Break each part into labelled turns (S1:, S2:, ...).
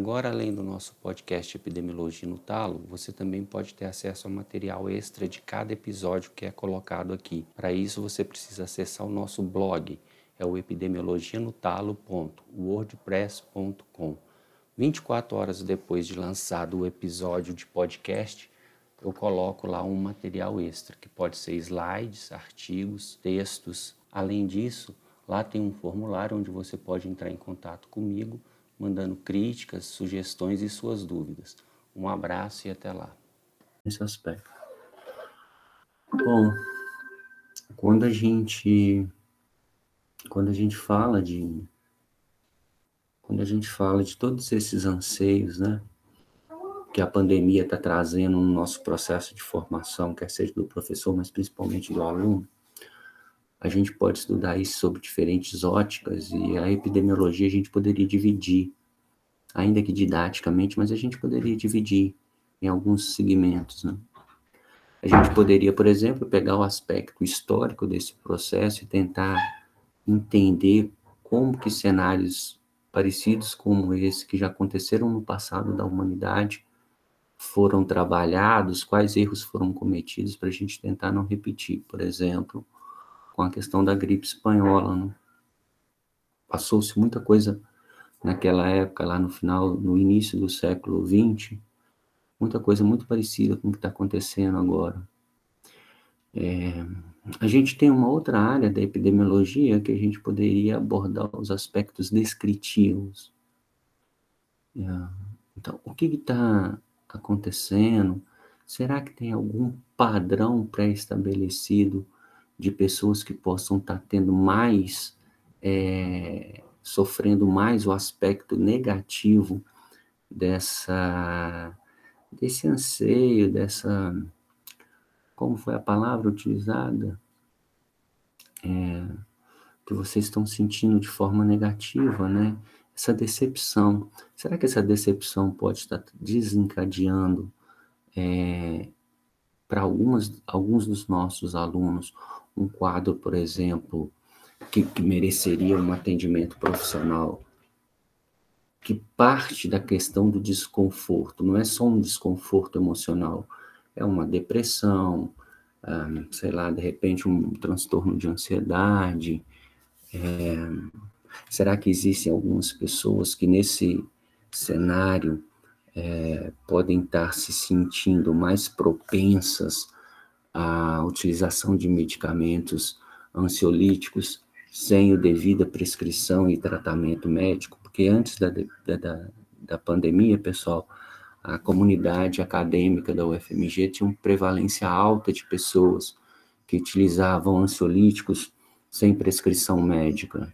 S1: Agora, além do nosso podcast Epidemiologia no Talo, você também pode ter acesso ao material extra de cada episódio que é colocado aqui. Para isso, você precisa acessar o nosso blog, é o epidemiologianotalo.wordpress.com. 24 horas depois de lançado o episódio de podcast, eu coloco lá um material extra, que pode ser slides, artigos, textos. Além disso, lá tem um formulário onde você pode entrar em contato comigo mandando críticas, sugestões e suas dúvidas. Um abraço e até lá.
S2: Nesse aspecto. Bom, quando a gente quando a gente fala de quando a gente fala de todos esses anseios, né, que a pandemia está trazendo no nosso processo de formação, quer seja do professor, mas principalmente do aluno, a gente pode estudar isso sobre diferentes óticas e a epidemiologia a gente poderia dividir, ainda que didaticamente, mas a gente poderia dividir em alguns segmentos, né? A gente poderia, por exemplo, pegar o aspecto histórico desse processo e tentar entender como que cenários parecidos como esse que já aconteceram no passado da humanidade foram trabalhados, quais erros foram cometidos para a gente tentar não repetir. Por exemplo, com a questão da gripe espanhola. Né? Passou-se muita coisa naquela época, lá no final, no início do século XX, muita coisa muito parecida com o que está acontecendo agora. É, a gente tem uma outra área da epidemiologia que a gente poderia abordar os aspectos descritivos. É, então, o que está acontecendo? Será que tem algum padrão pré-estabelecido de pessoas que possam estar tá tendo mais, é, sofrendo mais o aspecto negativo dessa, desse anseio, dessa, como foi a palavra utilizada? É, que vocês estão sentindo de forma negativa, né? Essa decepção. Será que essa decepção pode estar desencadeando é, para alguns dos nossos alunos um quadro, por exemplo, que, que mereceria um atendimento profissional, que parte da questão do desconforto, não é só um desconforto emocional, é uma depressão, um, sei lá, de repente um transtorno de ansiedade. É, será que existem algumas pessoas que nesse cenário é, podem estar se sentindo mais propensas a utilização de medicamentos ansiolíticos sem o devida prescrição e tratamento médico, porque antes da, da, da pandemia, pessoal, a comunidade acadêmica da UFMG tinha uma prevalência alta de pessoas que utilizavam ansiolíticos sem prescrição médica,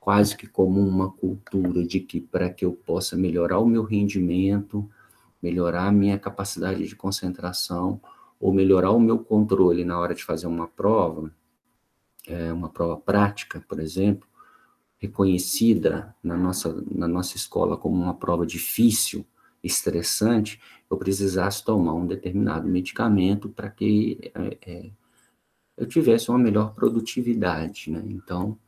S2: quase que como uma cultura de que para que eu possa melhorar o meu rendimento, melhorar a minha capacidade de concentração, ou melhorar o meu controle na hora de fazer uma prova, é, uma prova prática, por exemplo, reconhecida na nossa, na nossa escola como uma prova difícil, estressante, eu precisasse tomar um determinado medicamento para que é, é, eu tivesse uma melhor produtividade, né? Então,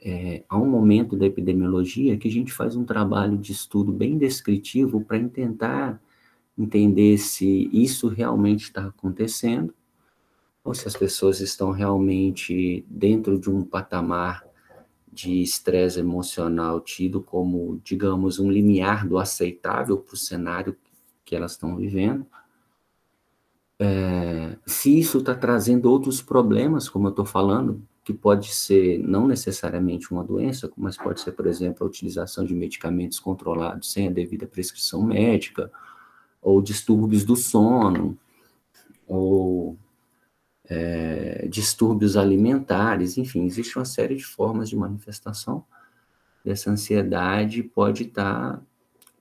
S2: é, há um momento da epidemiologia que a gente faz um trabalho de estudo bem descritivo para tentar entender se isso realmente está acontecendo, ou se as pessoas estão realmente dentro de um patamar de estresse emocional tido como, digamos, um limiar do aceitável para o cenário que elas estão vivendo. É, se isso está trazendo outros problemas, como eu estou falando, que pode ser não necessariamente uma doença, mas pode ser, por exemplo, a utilização de medicamentos controlados sem a devida prescrição médica, ou distúrbios do sono, ou é, distúrbios alimentares, enfim, existe uma série de formas de manifestação dessa ansiedade pode estar tá,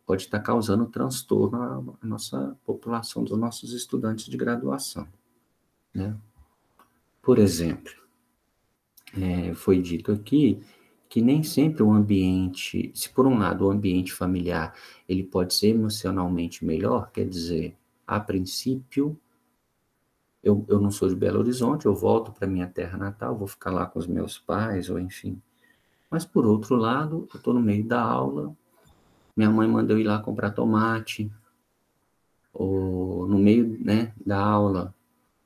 S2: pode estar tá causando transtorno à nossa população, dos nossos estudantes de graduação. Né? Por exemplo, é, foi dito aqui que nem sempre o ambiente, se por um lado o ambiente familiar ele pode ser emocionalmente melhor, quer dizer, a princípio, eu, eu não sou de Belo Horizonte, eu volto para minha terra natal, vou ficar lá com os meus pais, ou enfim. Mas por outro lado, eu estou no meio da aula minha mãe mandou ir lá comprar tomate, ou no meio né, da aula,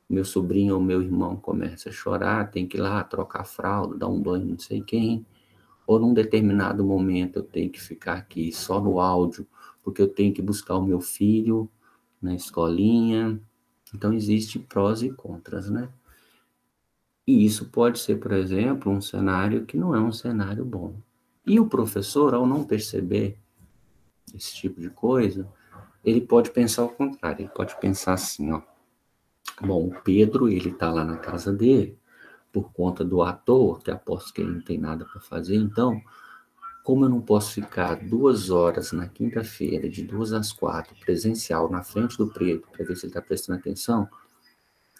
S2: meu sobrinho ou meu irmão começa a chorar, tem que ir lá trocar fralda, dar um banho, não sei quem, ou num determinado momento eu tenho que ficar aqui só no áudio, porque eu tenho que buscar o meu filho na escolinha. Então, existe prós e contras, né? E isso pode ser, por exemplo, um cenário que não é um cenário bom. E o professor, ao não perceber esse tipo de coisa, ele pode pensar o contrário, ele pode pensar assim, ó, Bom, o Pedro, ele está lá na casa dele, por conta do ator, que aposto que ele não tem nada para fazer, então, como eu não posso ficar duas horas na quinta-feira, de duas às quatro, presencial, na frente do Pedro, para ver se ele está prestando atenção,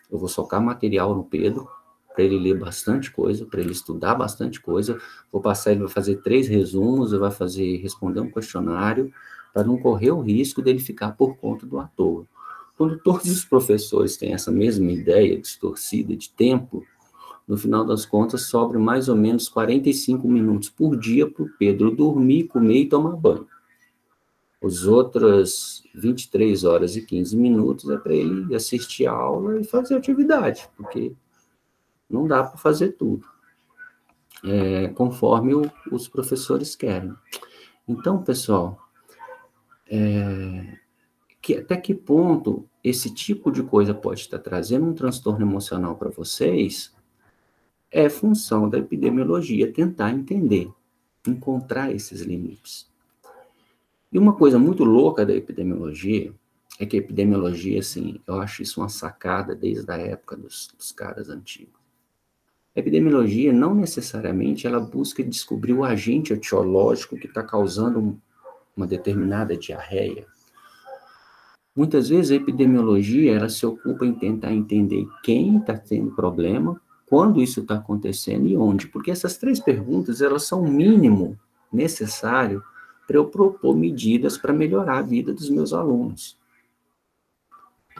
S2: eu vou socar material no Pedro, para ele ler bastante coisa, para ele estudar bastante coisa. Vou passar, ele vai fazer três resumos, ele vai fazer responder um questionário, para não correr o risco dele ficar por conta do ator. Quando todos os professores têm essa mesma ideia distorcida de tempo, no final das contas sobra mais ou menos 45 minutos por dia para o Pedro dormir, comer e tomar banho. Os outras 23 horas e 15 minutos é para ele assistir a aula e fazer atividade, porque não dá para fazer tudo, é, conforme o, os professores querem. Então, pessoal, é, que, até que ponto esse tipo de coisa pode estar trazendo um transtorno emocional para vocês, é função da epidemiologia tentar entender, encontrar esses limites. E uma coisa muito louca da epidemiologia é que a epidemiologia, assim, eu acho isso uma sacada desde a época dos, dos caras antigos. A epidemiologia não necessariamente ela busca descobrir o agente etiológico que está causando uma determinada diarreia, Muitas vezes a epidemiologia ela se ocupa em tentar entender quem está tendo problema, quando isso está acontecendo e onde, porque essas três perguntas elas são o mínimo necessário para eu propor medidas para melhorar a vida dos meus alunos.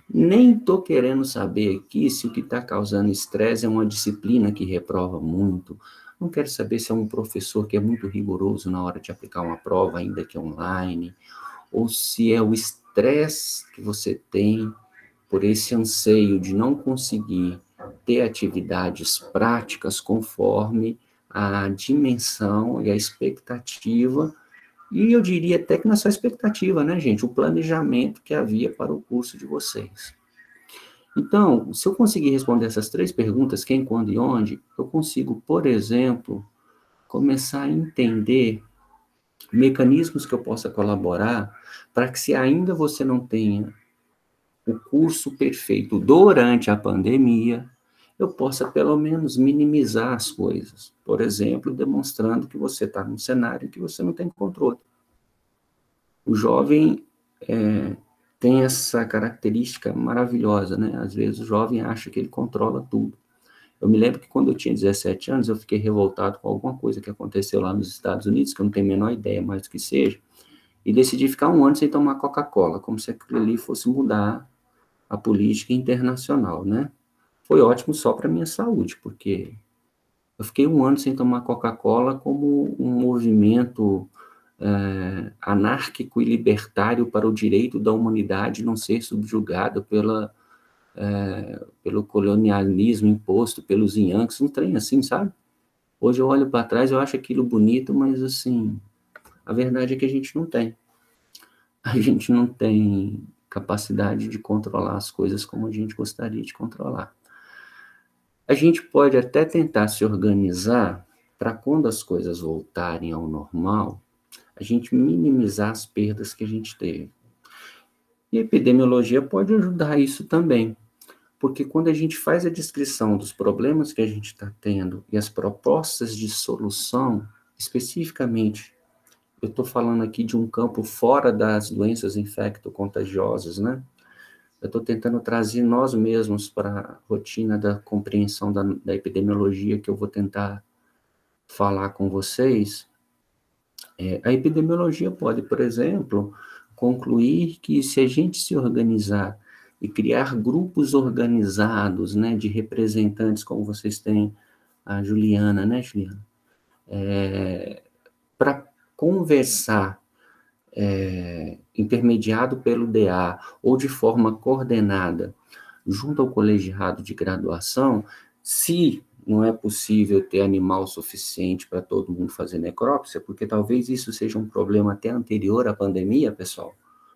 S2: Nem estou querendo saber aqui se o que está causando estresse é uma disciplina que reprova muito. Não quero saber se é um professor que é muito rigoroso na hora de aplicar uma prova, ainda que online, ou se é o estresse que você tem por esse anseio de não conseguir ter atividades práticas conforme a dimensão e a expectativa, e eu diria até que não é só expectativa, né, gente? O planejamento que havia para o curso de vocês. Então, se eu conseguir responder essas três perguntas, quem, quando e onde, eu consigo, por exemplo, começar a entender mecanismos que eu possa colaborar para que, se ainda você não tenha o curso perfeito durante a pandemia, eu possa pelo menos minimizar as coisas. Por exemplo, demonstrando que você está num cenário que você não tem controle. O jovem é, tem essa característica maravilhosa, né? Às vezes o jovem acha que ele controla tudo. Eu me lembro que quando eu tinha 17 anos, eu fiquei revoltado com alguma coisa que aconteceu lá nos Estados Unidos, que eu não tenho a menor ideia mais do que seja, e decidi ficar um ano sem tomar Coca-Cola, como se aquilo ali fosse mudar a política internacional, né? Foi ótimo só para minha saúde, porque eu fiquei um ano sem tomar Coca-Cola como um movimento é, anárquico e libertário para o direito da humanidade não ser subjugada pela é, pelo colonialismo imposto pelos Yankees, um trem assim, sabe? Hoje eu olho para trás, eu acho aquilo bonito, mas assim, a verdade é que a gente não tem. A gente não tem capacidade de controlar as coisas como a gente gostaria de controlar. A gente pode até tentar se organizar para quando as coisas voltarem ao normal, a gente minimizar as perdas que a gente teve. E a epidemiologia pode ajudar isso também. Porque quando a gente faz a descrição dos problemas que a gente está tendo e as propostas de solução, especificamente, eu estou falando aqui de um campo fora das doenças infecto-contagiosas, né? Eu estou tentando trazer nós mesmos para a rotina da compreensão da, da epidemiologia que eu vou tentar falar com vocês. É, a epidemiologia pode, por exemplo, concluir que se a gente se organizar e criar grupos organizados, né, de representantes, como vocês têm a Juliana, né, Juliana, é, para conversar é, intermediado pelo DA ou de forma coordenada junto ao colegiado de graduação, se não é possível ter animal suficiente para todo mundo fazer necrópsia, porque talvez isso seja um problema até anterior à pandemia, pessoal,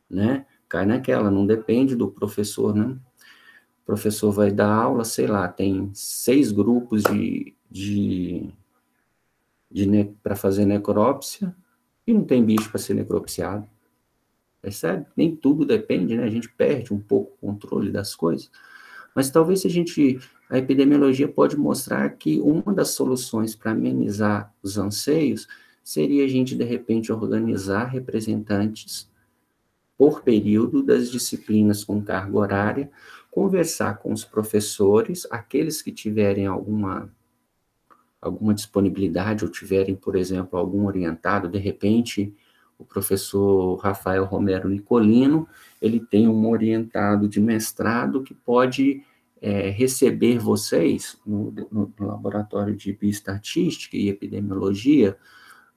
S2: né? Cai naquela, não depende do professor, né? O professor vai dar aula, sei lá, tem seis grupos de, de, de para fazer necrópsia e não tem bicho para ser necropsiado. Percebe? Nem tudo depende, né? A gente perde um pouco o controle das coisas. Mas talvez se a gente a epidemiologia pode mostrar que uma das soluções para amenizar os anseios seria a gente, de repente, organizar representantes por período das disciplinas com carga horária, conversar com os professores, aqueles que tiverem alguma alguma disponibilidade ou tiverem, por exemplo, algum orientado, de repente, o professor Rafael Romero Nicolino, ele tem um orientado de mestrado que pode é, receber vocês no, no, no, laboratório de bioestatística e epidemiologia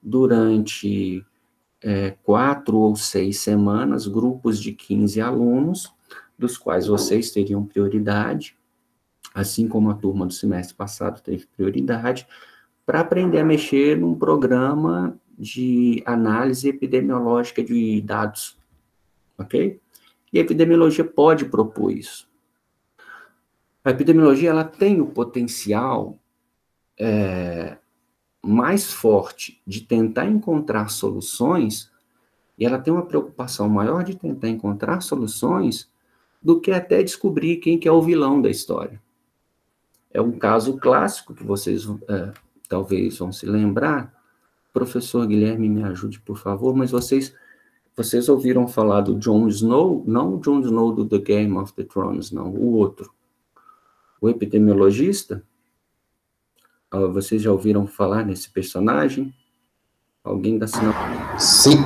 S2: durante é, quatro ou seis semanas, grupos de 15 alunos, dos quais vocês teriam prioridade, assim como a turma do semestre passado teve prioridade, para aprender a mexer num programa de análise epidemiológica de dados, ok? E a epidemiologia pode propor isso. A epidemiologia ela tem o potencial é, mais forte de tentar encontrar soluções, e ela tem uma preocupação maior de tentar encontrar soluções do que até descobrir quem que é o vilão da história. É um caso clássico que vocês é, talvez vão se lembrar. Professor Guilherme, me ajude, por favor, mas vocês vocês ouviram falar do Jon Snow? Não o Jon Snow do The Game of the Thrones, não, o outro o epidemiologista. Ah, vocês já ouviram falar nesse personagem? Alguém da sinal?
S1: Sim.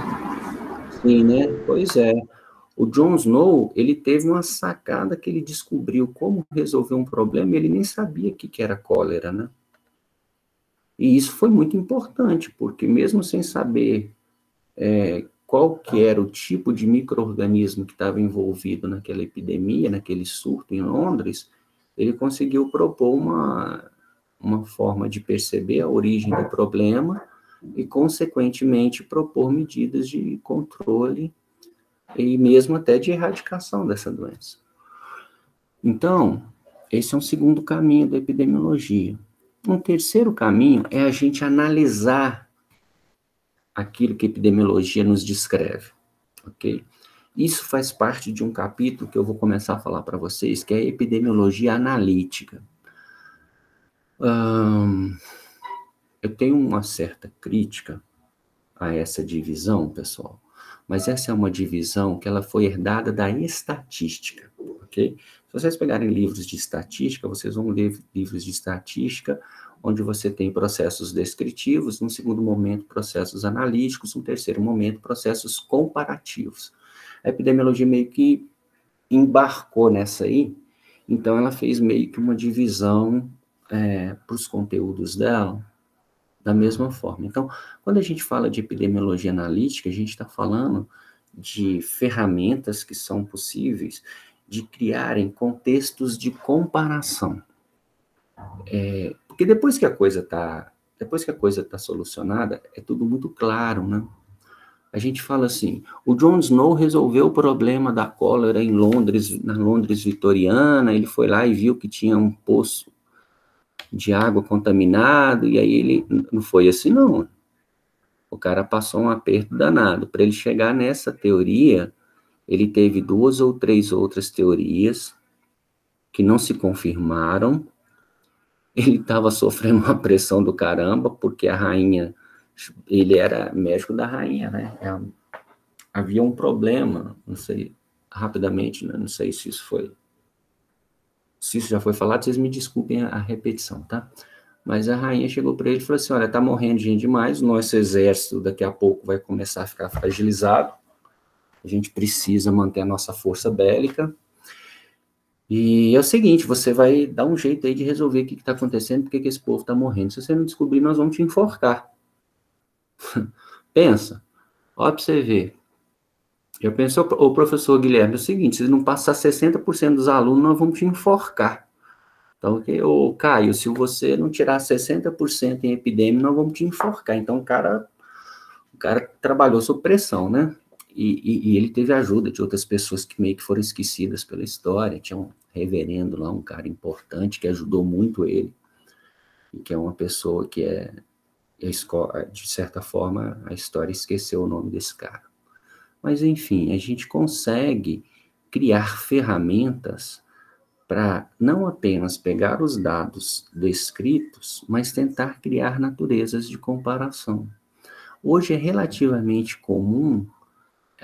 S2: Sim, né? Pois é. O Jon Snow, ele teve uma sacada que ele descobriu como resolver um problema ele nem sabia que, que era cólera, né? E isso foi muito importante, porque mesmo sem saber é, qual que era o tipo de microorganismo que estava envolvido naquela epidemia, naquele surto em Londres, ele conseguiu propor uma, uma forma de perceber a origem do problema e, consequentemente, propor medidas de controle e mesmo até de erradicação dessa doença. Então, esse é um segundo caminho da epidemiologia. Um terceiro caminho é a gente analisar aquilo que a epidemiologia nos descreve, ok? Isso faz parte de um capítulo que eu vou começar a falar para vocês, que é epidemiologia analítica. eu tenho uma certa crítica a essa divisão, pessoal, mas essa é uma divisão que ela foi herdada da estatística, ok? Se vocês pegarem livros de estatística, vocês vão ler livros de estatística onde você tem processos descritivos, num segundo momento processos analíticos, num terceiro momento processos comparativos. A epidemiologia meio que embarcou nessa aí, então ela fez meio que uma divisão é, para os conteúdos dela da mesma forma. Então, quando a gente fala de epidemiologia analítica, a gente está falando de ferramentas que são possíveis de criarem contextos de comparação. É, porque depois que a coisa está depois que a coisa está solucionada, é tudo muito claro, né? a gente fala assim: o Jon Snow resolveu o problema da cólera em Londres, na Londres vitoriana. Ele foi lá e viu que tinha um poço de água contaminado, e aí ele não foi assim, não. O cara passou um aperto danado. Para ele chegar nessa teoria, ele teve duas ou três outras teorias que não se confirmaram. Ele estava sofrendo uma pressão do caramba, porque a rainha ele era médico da rainha, né? É, havia um problema, não sei, rapidamente, né? não sei se isso foi, se isso já foi falado, vocês me desculpem a, a repetição, tá? Mas a rainha chegou para ele e falou assim, olha, tá morrendo gente demais, o nosso exército daqui a pouco vai começar a ficar fragilizado, a gente precisa manter a nossa força bélica, e é o seguinte, você vai dar um jeito aí de resolver o que está acontecendo, porque que esse povo está morrendo. Se você não descobrir, nós vamos te enforcar. Pensa, olha para você ver. Já pensou, o professor Guilherme, é o seguinte, se não passar 60% dos alunos, nós vamos te enforcar. Então, o Caio, se você não tirar 60% em epidemia, nós vamos te enforcar. Então, o cara, o cara trabalhou sob pressão, né? E, e, e, ele teve ajuda de outras pessoas que meio que foram esquecidas pela história. Tinha um reverendo lá, um cara importante que ajudou muito ele, e que é uma pessoa que é, é de certa forma, a história esqueceu o nome desse cara. Mas, enfim, a gente consegue criar ferramentas para não apenas pegar os dados descritos, mas tentar criar naturezas de comparação. Hoje é relativamente comum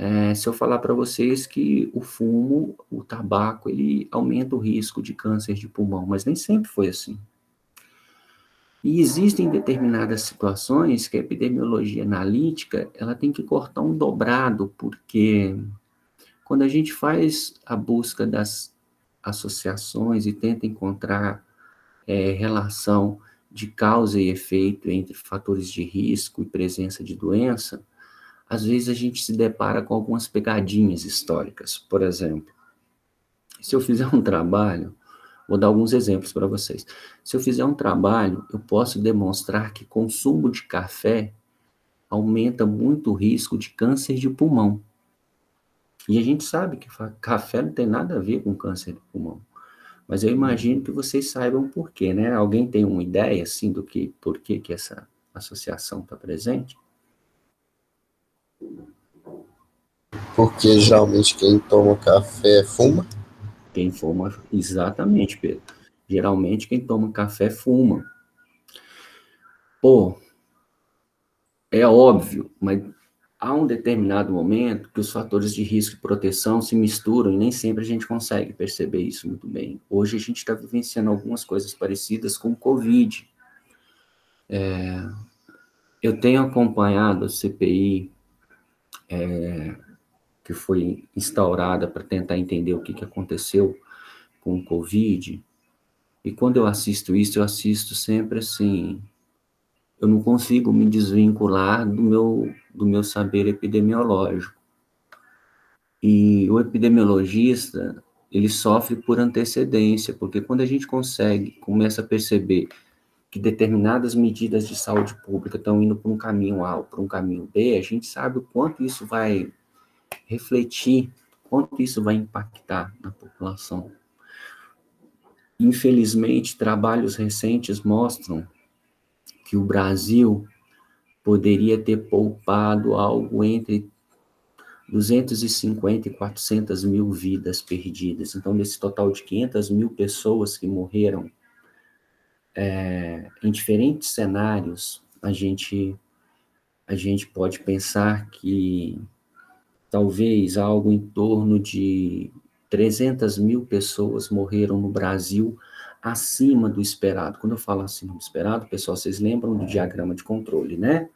S2: é, se eu falar para vocês que o fumo, o tabaco, ele aumenta o risco de câncer de pulmão, mas nem sempre foi assim. E existem determinadas situações que a epidemiologia analítica ela tem que cortar um dobrado, porque quando a gente faz a busca das associações e tenta encontrar é, relação de causa e efeito entre fatores de risco e presença de doença, às vezes a gente se depara com algumas pegadinhas históricas. Por exemplo, se eu fizer um trabalho, vou dar alguns exemplos para vocês. Se eu fizer um trabalho, eu posso demonstrar que consumo de café aumenta muito o risco de câncer de pulmão. E a gente sabe que café não tem nada a ver com câncer de pulmão. Mas eu imagino que vocês saibam por quê, né? Alguém tem uma ideia, assim, do que, por que, que essa associação está presente?
S3: Porque geralmente quem toma café fuma?
S2: Quem fuma, exatamente, Pedro. Geralmente quem toma café fuma. Pô, é óbvio, mas há um determinado momento que os fatores de risco e proteção se misturam e nem sempre a gente consegue perceber isso muito bem. Hoje a gente está vivenciando algumas coisas parecidas com o Covid. É, eu tenho acompanhado a CPI é, que foi instaurada para tentar entender o que, que aconteceu com o Covid. E quando eu assisto isso, eu assisto sempre assim, eu não consigo me desvincular do meu, do meu saber epidemiológico. E o epidemiologista, ele sofre por antecedência, porque quando a gente consegue, começa a perceber que determinadas medidas de saúde pública estão indo para um caminho A ou para um caminho B, a gente sabe o quanto isso vai refletir, quanto isso vai impactar na população. Infelizmente, trabalhos recentes mostram que o Brasil poderia ter poupado algo entre 250 e 400 mil vidas perdidas. Então, desse total de 500 mil pessoas que morreram é, em diferentes cenários, a gente, a gente pode pensar que talvez algo em torno de 300 mil pessoas morreram no Brasil acima do esperado. Quando eu falo acima do esperado, pessoal, vocês lembram do diagrama de controle, né?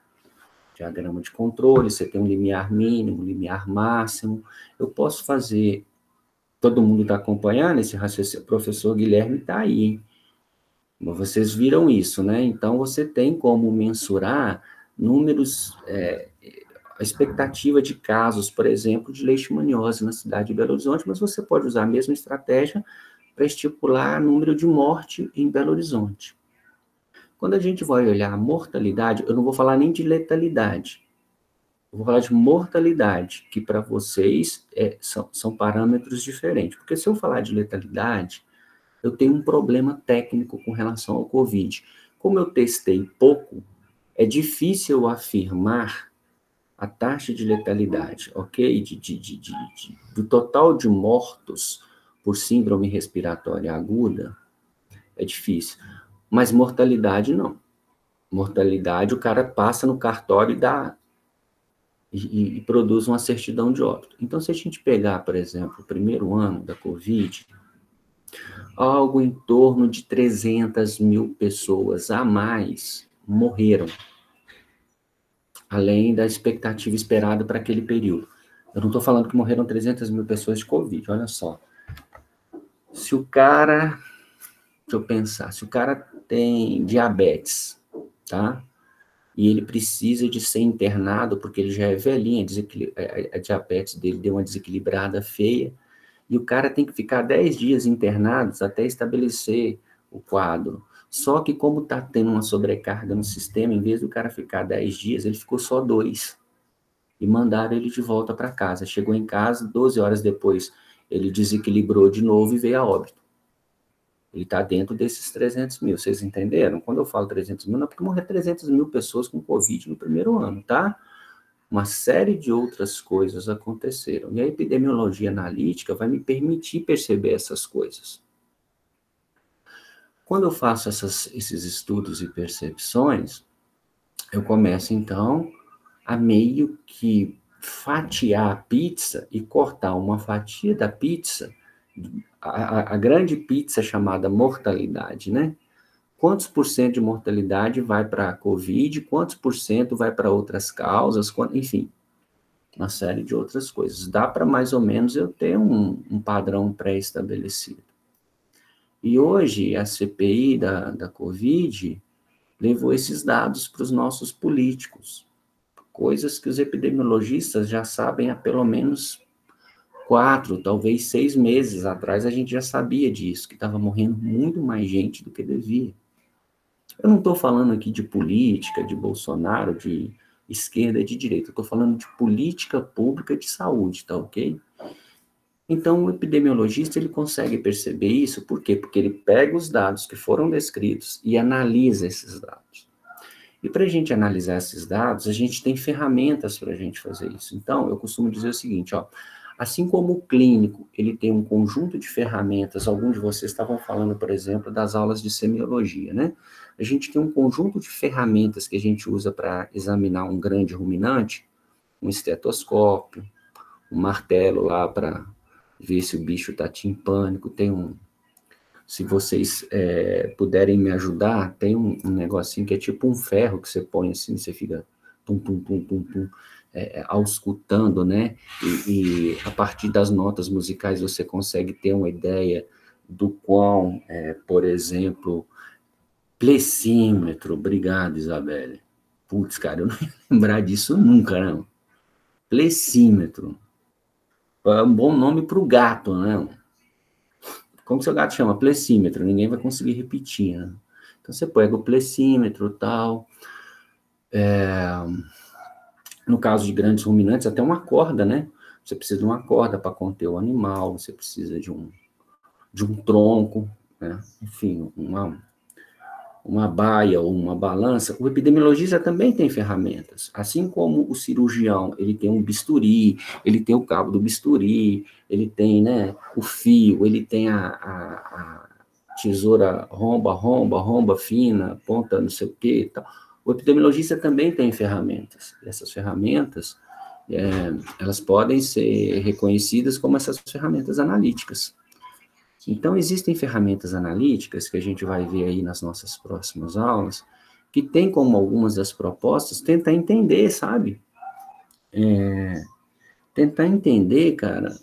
S2: Diagrama de controle, você tem um limiar mínimo, limiar máximo. Eu posso fazer. Todo mundo está acompanhando esse raciocínio? O professor Guilherme está aí? Vocês viram isso, né? Então, você tem como mensurar números, é, a expectativa de casos, por exemplo, de leishmaniose na cidade de Belo Horizonte, mas você pode usar a mesma estratégia para estipular número de morte em Belo Horizonte. Quando a gente vai olhar a mortalidade, eu não vou falar nem de letalidade, eu vou falar de mortalidade, que para vocês é, são, são parâmetros diferentes. Porque se eu falar de letalidade, eu tenho um problema técnico com relação ao Covid. Como eu testei pouco, é difícil afirmar a taxa de letalidade, ok? De, de, de, do total de mortos por síndrome respiratória aguda, é difícil. Mas mortalidade, não. Mortalidade, o cara passa no cartório e dá. E, e, produz uma certidão de óbito. Então, se a gente pegar, por exemplo, o primeiro ano da Covid, algo em torno de 300 mil pessoas a mais morreram, além da expectativa esperada para aquele período. Eu não estou falando que morreram 300 mil pessoas de Covid, olha só. Se o cara, deixa eu pensar, se o cara tem diabetes, tá? e ele precisa de ser internado porque ele já é velhinho, a, a diabetes dele deu uma desequilibrada feia, e o cara tem que ficar 10 dias internados até estabelecer o quadro. Só que como está tendo uma sobrecarga no sistema, em vez do cara ficar 10 dias, ele ficou só dois. E mandaram ele de volta para casa. Chegou em casa, 12 horas depois, ele desequilibrou de novo e veio a óbito. Ele está dentro desses 300 mil, vocês entenderam? Quando eu falo 300 mil, não é porque morrer 300 mil pessoas com Covid no primeiro ano, tá? Uma série de outras coisas aconteceram. E a epidemiologia analítica vai me permitir perceber essas coisas. Quando eu faço essas, esses estudos e percepções, eu começo então a meio que fatiar a pizza e cortar uma fatia da pizza a, a, grande pizza chamada mortalidade, né? Quantos por cento de mortalidade vai para a Covid, quantos por cento vai para outras causas, enfim, uma série de outras coisas. Dá para mais ou menos eu ter um, um padrão pré-estabelecido. E hoje a CPI da, da Covid levou esses dados para os nossos políticos, coisas que os epidemiologistas já sabem há pelo menos quatro, talvez seis meses atrás, a gente já sabia disso, que estava morrendo muito mais gente do que devia. Eu não estou falando aqui de política, de Bolsonaro, de esquerda de direita, eu estou falando de política pública de saúde, tá ok? Então, o epidemiologista ele consegue perceber isso, por quê? Porque ele pega os dados que foram descritos e analisa esses dados. E para a gente analisar esses dados, a gente tem ferramentas para a gente fazer isso. Então, eu costumo dizer o seguinte, ó, Assim como o clínico, ele tem um conjunto de ferramentas, alguns de vocês estavam falando, por exemplo, das aulas de semiologia, né? A gente tem um conjunto de ferramentas que a gente usa para examinar um grande ruminante, um estetoscópio, um martelo lá para ver se o bicho está timpânico, tem um... Se vocês é, puderem me ajudar, tem um, um negocinho que é tipo um ferro que você põe assim, você fica pum, pum, pum, pum, pum é, é, auscultando, né? E, e, a partir das notas musicais você consegue ter uma ideia do quão, é, por exemplo, plessímetro. Obrigado, Isabelle. Putz, cara, eu não ia lembrar disso nunca, não. Plessímetro. É um bom nome para o gato, né? Como seu gato chama? Plessímetro. Ninguém vai conseguir repetir, né? Então você pega o plessímetro tal. É no caso de grandes ruminantes, até uma corda, né? Você precisa de uma corda para conter o animal, você precisa de um, de um tronco, né? enfim, uma, uma baia ou uma balança. O epidemiologista também tem ferramentas, assim como o cirurgião, ele tem um bisturi, ele tem o cabo do bisturi, ele tem né, o fio, ele tem a, a, a tesoura romba, romba, romba fina, ponta não sei o que tal o epidemiologista também tem ferramentas. Essas ferramentas, é, elas podem ser reconhecidas como essas ferramentas analíticas. Então, existem ferramentas analíticas que a gente vai ver aí nas nossas próximas aulas, que tem como algumas das propostas tentar entender, sabe? É, tentar entender, cara,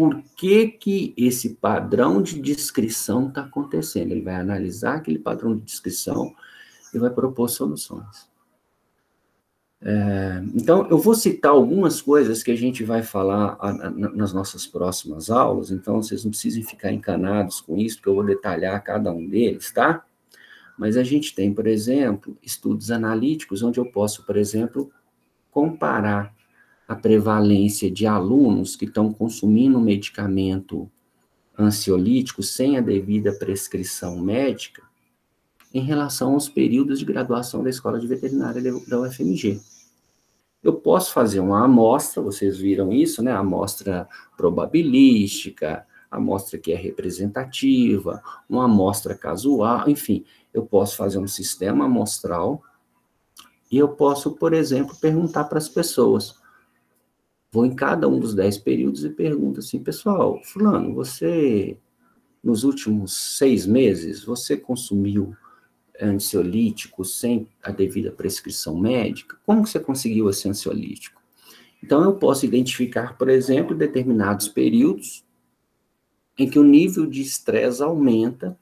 S2: por que, que esse padrão de descrição está acontecendo. Ele vai analisar aquele padrão de descrição e vai propor soluções. É, então, eu vou citar algumas coisas que a gente vai falar a, a, nas nossas próximas aulas, então vocês não precisem ficar encanados com isso, porque eu vou detalhar cada um deles, tá? Mas a gente tem, por exemplo, estudos analíticos, onde eu posso, por exemplo, comparar a prevalência de alunos que estão consumindo medicamento ansiolítico sem a devida prescrição médica em relação aos períodos de graduação da Escola de Veterinária da UFMG. Eu posso fazer uma amostra, vocês viram isso, né? Amostra probabilística, amostra que é representativa, uma amostra casual, enfim, eu posso fazer um sistema amostral e eu posso, por exemplo, perguntar para as pessoas. Vou em cada um dos dez períodos e pergunto assim, pessoal, fulano, você, nos últimos seis meses, você consumiu ansiolítico sem a devida prescrição médica, como você conseguiu esse ansiolítico? Então, eu posso identificar, por exemplo, determinados períodos em que o nível de estresse aumenta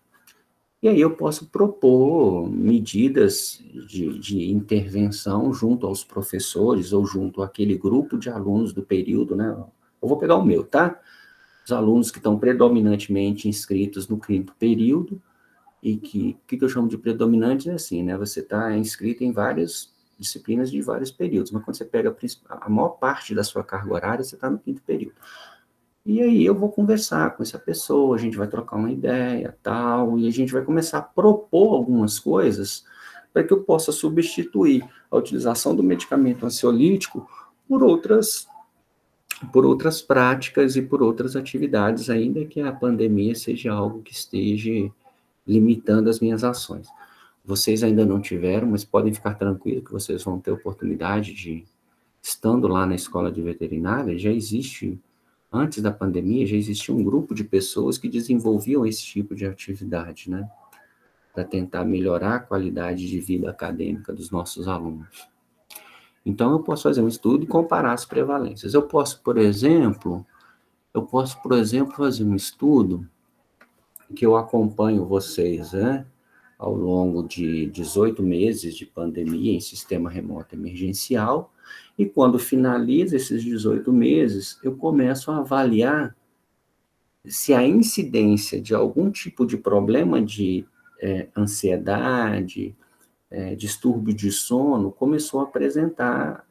S2: E aí eu posso propor medidas de, de intervenção junto aos professores ou junto àquele grupo de alunos do período, né? Eu vou pegar o meu, tá? Os alunos que estão predominantemente inscritos no quinto período, e que, o que eu chamo de predominante é assim, né? Você está inscrito em várias disciplinas de vários períodos, mas quando você pega a, a maior parte da sua carga horária, você está no quinto período. E aí eu vou conversar com essa pessoa, a gente vai trocar uma ideia, tal, e a gente vai começar a propor algumas coisas para que eu possa substituir a utilização do medicamento ansiolítico por outras por outras práticas e por outras atividades, ainda que a pandemia seja algo que esteja limitando as minhas ações. Vocês ainda não tiveram, mas podem ficar tranquilos que vocês vão ter oportunidade de, estando lá na escola de veterinária, já existe antes da pandemia, já existia um grupo de pessoas que desenvolviam esse tipo de atividade, né? Para tentar melhorar a qualidade de vida acadêmica dos nossos alunos. Então, eu posso fazer um estudo e comparar as prevalências. Eu posso, por exemplo, eu posso, por exemplo, fazer um estudo que eu acompanho vocês, né? Ao longo de 18 meses de pandemia em sistema remoto emergencial, e quando finaliza esses 18 meses, eu começo a avaliar se a incidência de algum tipo de problema de é, ansiedade, é, distúrbio de sono, começou a apresentar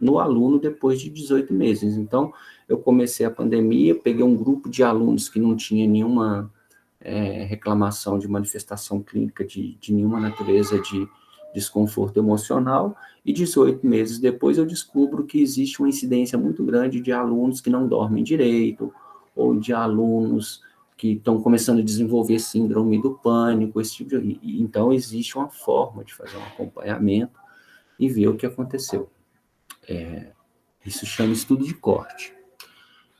S2: no aluno depois de 18 meses. Então, eu comecei a pandemia, peguei um grupo de alunos que não tinha nenhuma é, reclamação de manifestação clínica de, de nenhuma natureza de desconforto emocional, e 18 meses depois eu descubro que existe uma incidência muito grande de alunos que não dormem direito, ou de alunos que estão começando a desenvolver síndrome do pânico, esse tipo de... Então, existe uma forma de fazer um acompanhamento e ver o que aconteceu. É, isso chama estudo de corte.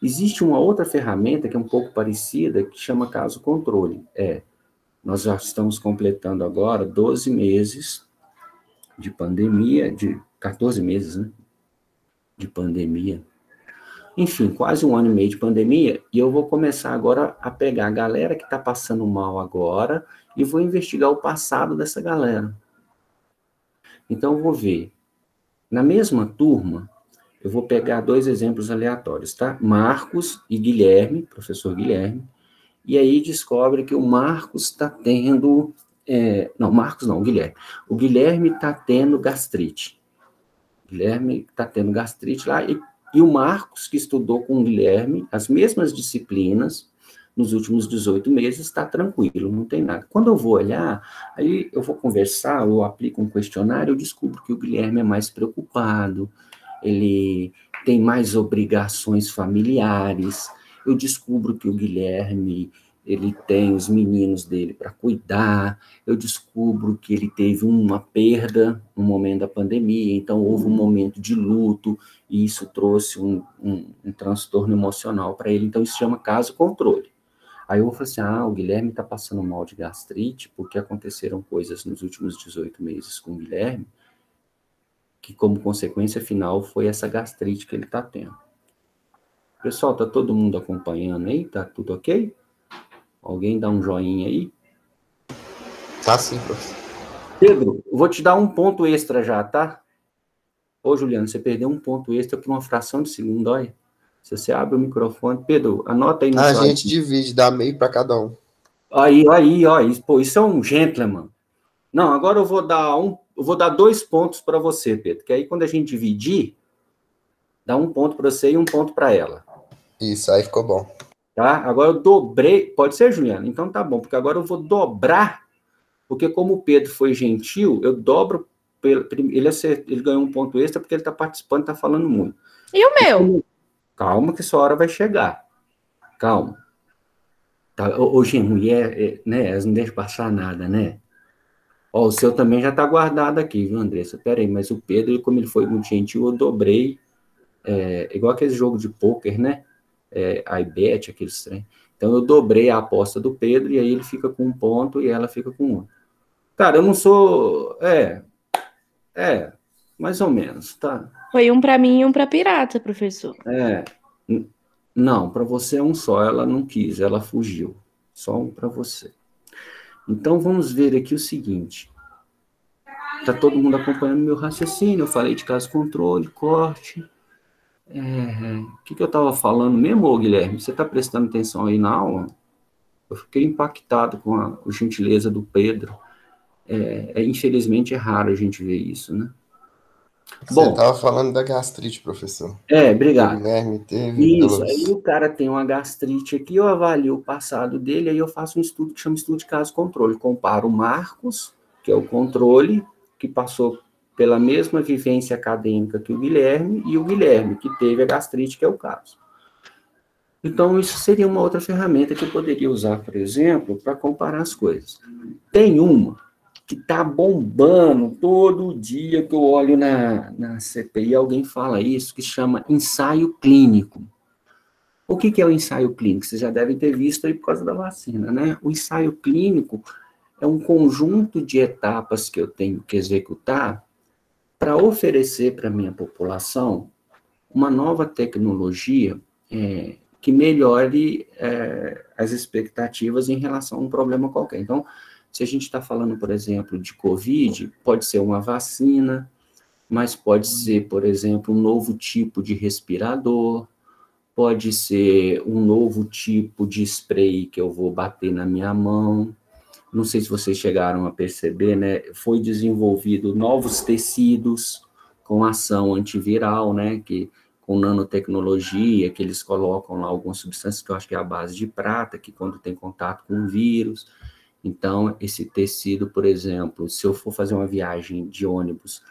S2: Existe uma outra ferramenta que é um pouco parecida, que chama caso controle. É, nós já estamos completando agora 12 meses de pandemia, de 14 meses, né? De pandemia. Enfim, quase um ano e meio de pandemia, e eu vou começar agora a pegar a galera que está passando mal agora e vou investigar o passado dessa galera. Então, eu vou ver. Na mesma turma, eu vou pegar dois exemplos aleatórios, tá? Marcos e Guilherme, professor Guilherme, e aí descobre que o Marcos está tendo é, não, Marcos não, o Guilherme. O Guilherme está tendo gastrite. Guilherme está tendo gastrite lá, e, e o Marcos, que estudou com o Guilherme as mesmas disciplinas nos últimos 18 meses, está tranquilo, não tem nada. Quando eu vou olhar, aí eu vou conversar, eu aplico um questionário, eu descubro que o Guilherme é mais preocupado, ele tem mais obrigações familiares, eu descubro que o Guilherme ele tem os meninos dele para cuidar, eu descubro que ele teve uma perda no momento da pandemia, então houve um momento de luto, e isso trouxe um, um, um transtorno emocional para ele, então isso chama caso controle. Aí eu vou falar assim, ah, o Guilherme está passando mal de gastrite, porque aconteceram coisas nos últimos 18 meses com o Guilherme, que como consequência final foi essa gastrite que ele está tendo. Pessoal, tá todo mundo acompanhando aí? Tá tudo ok? Alguém dá um joinha aí?
S3: Tá sim, professor.
S2: Pedro, vou te dar um ponto extra já, tá? Ô, Juliano, você perdeu um ponto extra por uma fração de segundo, olha. Se você abre o microfone, Pedro, anota aí no
S3: A gente divide, dá meio para cada um.
S2: Aí, aí, ó, isso, pô, isso é um gentleman. Não, agora eu vou dar um, eu vou dar dois pontos para você, Pedro, que aí quando a gente dividir, dá um ponto para você e um ponto para ela.
S3: Isso, aí ficou bom.
S2: Tá? Agora eu dobrei. Pode ser, Juliana? Então tá bom, porque agora eu vou dobrar, porque como o Pedro foi gentil, eu dobro. Ele, ele ganhou um ponto extra porque ele está participando, está falando muito.
S4: E o meu?
S2: Calma, que sua hora vai chegar. Calma. Tá, hoje, mulher, é, né? Elas não deixam passar nada, né? Ó, o seu também já está guardado aqui, viu, Andressa? Pera aí, mas o Pedro, como ele foi muito gentil, eu dobrei. É, igual aquele jogo de pôquer, né? é, iBet, aqueles trem. Então eu dobrei a aposta do Pedro e aí ele fica com um ponto e ela fica com um. Cara, eu não sou. É. É, mais ou menos, tá?
S4: Foi um para mim e um para pirata, professor.
S2: É. Não, para você é um só. Ela não quis, ela fugiu. Só um para você. Então, vamos ver aqui o seguinte. Está todo mundo acompanhando meu raciocínio. Eu falei de caso controle, corte. É, o que, que eu estava falando mesmo, ô, Guilherme? Você está prestando atenção aí na aula? Eu fiquei impactado com a, com a gentileza do Pedro. É, é, infelizmente é raro a gente ver isso, né?
S3: Você estava falando da gastrite, professor.
S2: É, obrigado. O
S3: Guilherme teve.
S2: Isso, aí o cara tem uma gastrite aqui, eu avalio o passado dele, aí eu faço um estudo que chama estudo de caso controle. Comparo o Marcos, que é o controle, que passou pela mesma vivência acadêmica que o Guilherme, e o Guilherme, que teve a gastrite, que é o caso. Então, isso seria uma outra ferramenta que eu poderia usar, por exemplo, para comparar as coisas. Tem uma que está bombando todo dia que eu olho na, na CPI, alguém fala isso, que chama ensaio clínico. O que, que é o ensaio clínico? Vocês já devem ter visto aí por causa da vacina, né? O ensaio clínico é um conjunto de etapas que eu tenho que executar para oferecer para a minha população uma nova tecnologia é, que melhore é, as expectativas em relação a um problema qualquer. Então, se a gente está falando, por exemplo, de Covid, pode ser uma vacina, mas pode ser, por exemplo, um novo tipo de respirador, pode ser um novo tipo de spray que eu vou bater na minha mão. Não sei se vocês chegaram a perceber, né? Foi desenvolvido novos tecidos com ação antiviral, né? Que com nanotecnologia, que eles colocam lá algumas substâncias que eu acho que é a base de prata, que quando tem contato com o vírus, então, esse tecido, por exemplo, se eu for fazer uma viagem de ônibus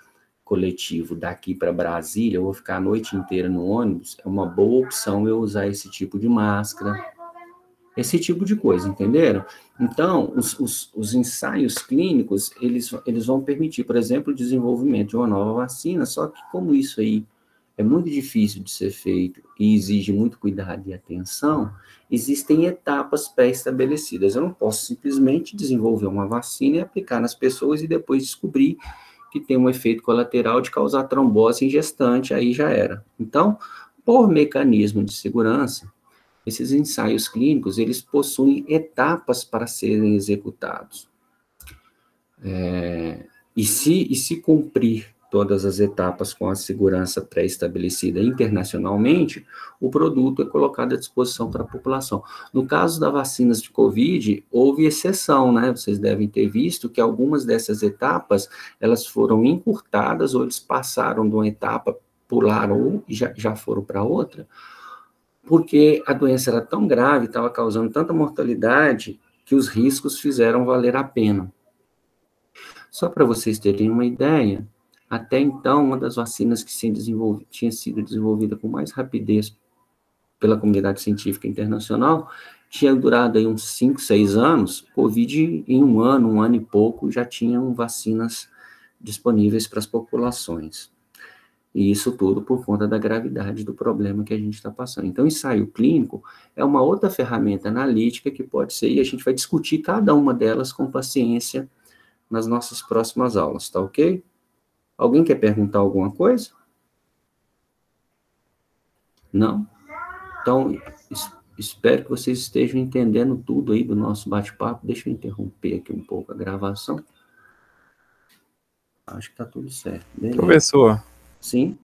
S2: coletivo daqui para Brasília, eu vou ficar a noite inteira no ônibus, é uma boa opção eu usar esse tipo de máscara, esse tipo de coisa, entenderam? Então, os, os, os, ensaios clínicos, eles, eles vão permitir, por exemplo, o desenvolvimento de uma nova vacina, só que como isso aí é muito difícil de ser feito e exige muito cuidado e atenção, existem etapas pré-estabelecidas. Eu não posso simplesmente desenvolver uma vacina e aplicar nas pessoas e depois descobrir que tem um efeito colateral de causar trombose em gestante, aí já era. Então, por mecanismo de segurança, esses ensaios clínicos, eles possuem etapas para serem executados. É, e, se, e se cumprir todas as etapas com a segurança pré-estabelecida internacionalmente, o produto é colocado à disposição para a população. No caso das vacinas de Covid, houve exceção, né? Vocês devem ter visto que algumas dessas etapas, elas foram encurtadas ou eles passaram de uma etapa, pularam e já, já foram para outra, porque a doença era tão grave, estava causando tanta mortalidade, que os riscos fizeram valer a pena. Só para vocês terem uma ideia, até então, uma das vacinas que tinha sido desenvolvida com mais rapidez pela comunidade científica internacional tinha durado aí uns 5, 6 anos. Covid, em um ano, um ano e pouco, já tinham vacinas disponíveis para as populações. E isso tudo por conta da gravidade do problema que a gente está passando. Então, ensaio clínico é uma outra ferramenta analítica que pode ser, e a gente vai discutir cada uma delas com paciência nas nossas próximas aulas, tá ok? Alguém quer perguntar alguma coisa? Não? Então, espero que vocês estejam entendendo tudo aí do nosso bate-papo. Deixa eu interromper aqui um pouco a gravação. Acho que está tudo certo.
S5: Beleza. Professor.
S2: Sim.